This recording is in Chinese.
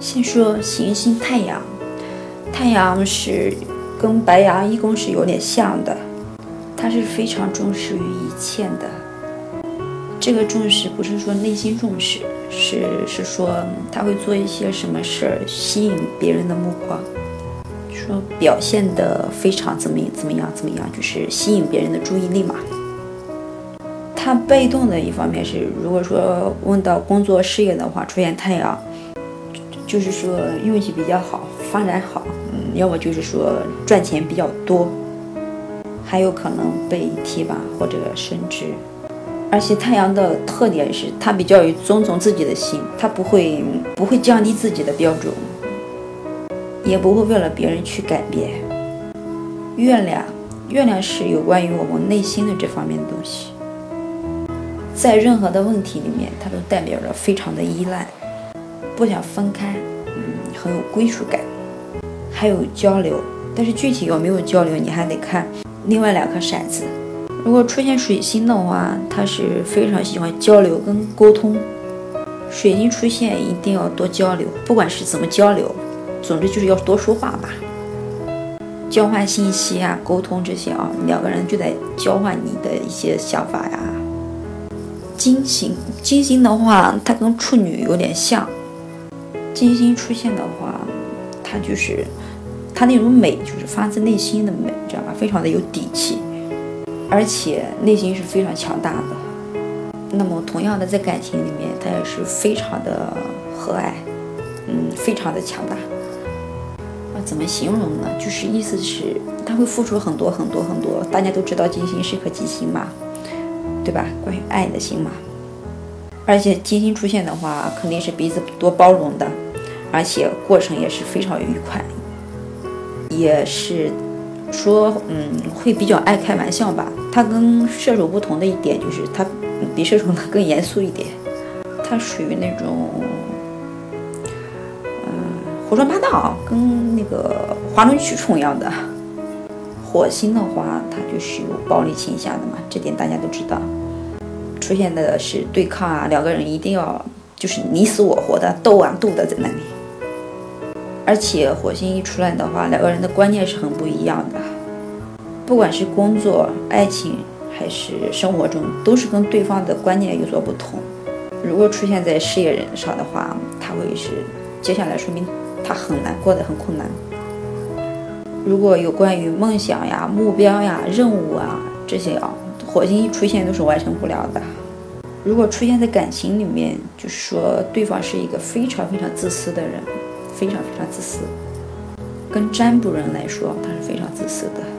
先说行星太阳，太阳是跟白羊一宫是有点像的，它是非常重视于一切的。这个重视不是说内心重视，是是说他会做一些什么事儿吸引别人的目光，说表现的非常怎么怎么样怎么样，就是吸引别人的注意力嘛。他被动的一方面是，如果说问到工作事业的话，出现太阳。就是说运气比较好，发展好，嗯，要么就是说赚钱比较多，还有可能被提拔或者升职。而且太阳的特点是，它比较有遵从自己的心，它不会不会降低自己的标准，也不会为了别人去改变。月亮，月亮是有关于我们内心的这方面的东西，在任何的问题里面，它都代表着非常的依赖。不想分开，嗯，很有归属感，还有交流，但是具体有没有交流，你还得看另外两颗骰子。如果出现水星的话，他是非常喜欢交流跟沟通。水星出现一定要多交流，不管是怎么交流，总之就是要多说话吧，交换信息啊，沟通这些啊，两个人就得交换你的一些想法呀。金星，金星的话，它跟处女有点像。金星出现的话，它就是它那种美，就是发自内心的美，知道吧？非常的有底气，而且内心是非常强大的。那么同样的，在感情里面，他也是非常的和蔼，嗯，非常的强大。啊，怎么形容呢？就是意思是，他会付出很多很多很多。大家都知道金星是颗吉星嘛，对吧？关于爱的星嘛。而且金星出现的话，肯定是彼此多包容的。而且过程也是非常愉快，也是说，嗯，会比较爱开玩笑吧。他跟射手不同的一点就是，他比射手呢更严肃一点。他属于那种，嗯，胡说八道，跟那个哗众取宠一样的。火星的话，它就是有暴力倾向的嘛，这点大家都知道。出现的是对抗啊，两个人一定要就是你死我活的斗啊斗的在那里。而且火星一出来的话，两个人的观念是很不一样的，不管是工作、爱情还是生活中，都是跟对方的观念有所不同。如果出现在事业人上的话，他会是接下来说明他很难过得很困难。如果有关于梦想呀、目标呀、任务啊这些啊，火星一出现都是完成不了的。如果出现在感情里面，就是说对方是一个非常非常自私的人。非常非常自私，跟占卜人来说，他是非常自私的。